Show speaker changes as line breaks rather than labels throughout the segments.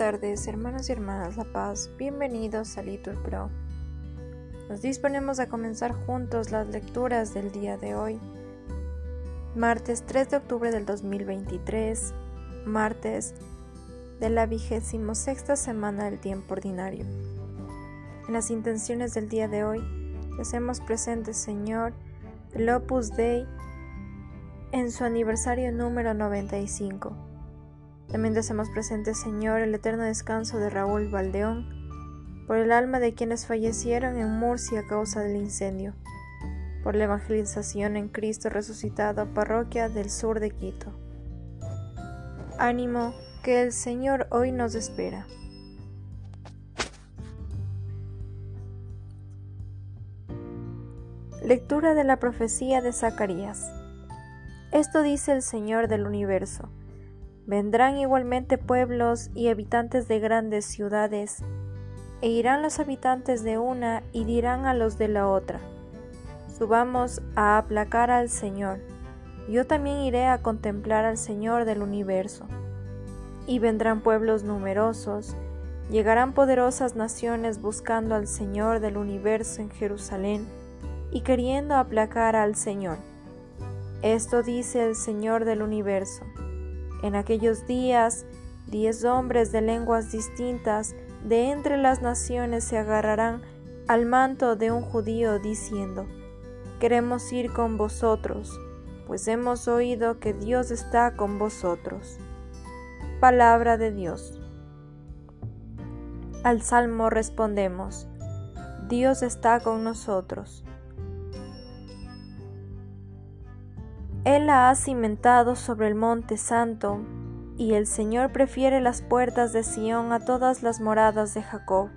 tardes, hermanos y hermanas La Paz. Bienvenidos a Litur Pro. Nos disponemos a comenzar juntos las lecturas del día de hoy, martes 3 de octubre del 2023, martes de la vigésimo sexta semana del tiempo ordinario. En las intenciones del día de hoy, hacemos presente, Señor, el Opus Dei en su aniversario número 95 también te hacemos presente, Señor, el eterno descanso de Raúl Valdeón, por el alma de quienes fallecieron en Murcia a causa del incendio, por la evangelización en Cristo resucitado, parroquia del sur de Quito. Ánimo, que el Señor hoy nos espera. Lectura de la profecía de Zacarías. Esto dice el Señor del universo Vendrán igualmente pueblos y habitantes de grandes ciudades, e irán los habitantes de una y dirán a los de la otra, subamos a aplacar al Señor. Yo también iré a contemplar al Señor del universo. Y vendrán pueblos numerosos, llegarán poderosas naciones buscando al Señor del universo en Jerusalén y queriendo aplacar al Señor. Esto dice el Señor del universo. En aquellos días, diez hombres de lenguas distintas de entre las naciones se agarrarán al manto de un judío diciendo, Queremos ir con vosotros, pues hemos oído que Dios está con vosotros. Palabra de Dios. Al salmo respondemos, Dios está con nosotros. Él la ha cimentado sobre el monte santo, y el Señor prefiere las puertas de Sión a todas las moradas de Jacob.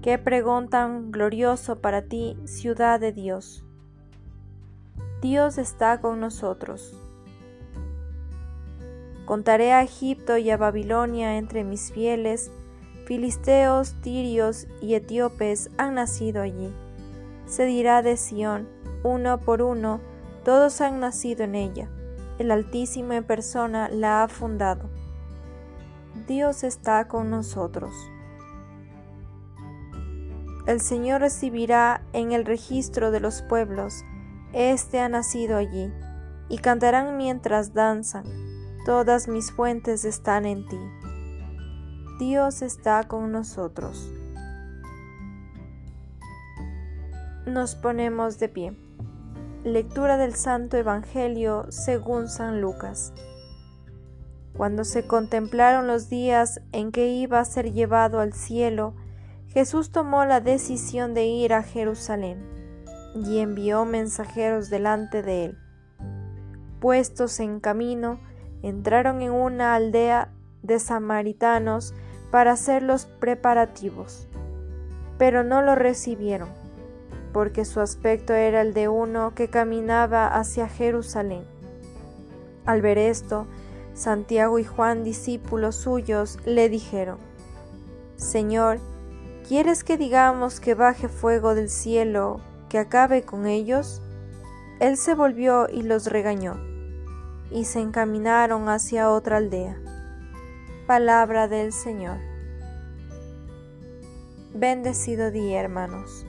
Qué pregón tan glorioso para ti, ciudad de Dios. Dios está con nosotros. Contaré a Egipto y a Babilonia entre mis fieles, filisteos, tirios y etíopes han nacido allí. Se dirá de Sión, uno por uno, todos han nacido en ella. El Altísimo en persona la ha fundado. Dios está con nosotros. El Señor recibirá en el registro de los pueblos. Este ha nacido allí, y cantarán mientras danzan. Todas mis fuentes están en ti. Dios está con nosotros. Nos ponemos de pie. Lectura del Santo Evangelio según San Lucas. Cuando se contemplaron los días en que iba a ser llevado al cielo, Jesús tomó la decisión de ir a Jerusalén y envió mensajeros delante de él. Puestos en camino, entraron en una aldea de samaritanos para hacer los preparativos, pero no lo recibieron porque su aspecto era el de uno que caminaba hacia Jerusalén. Al ver esto, Santiago y Juan, discípulos suyos, le dijeron, Señor, ¿quieres que digamos que baje fuego del cielo, que acabe con ellos? Él se volvió y los regañó, y se encaminaron hacia otra aldea. Palabra del Señor. Bendecido día, hermanos.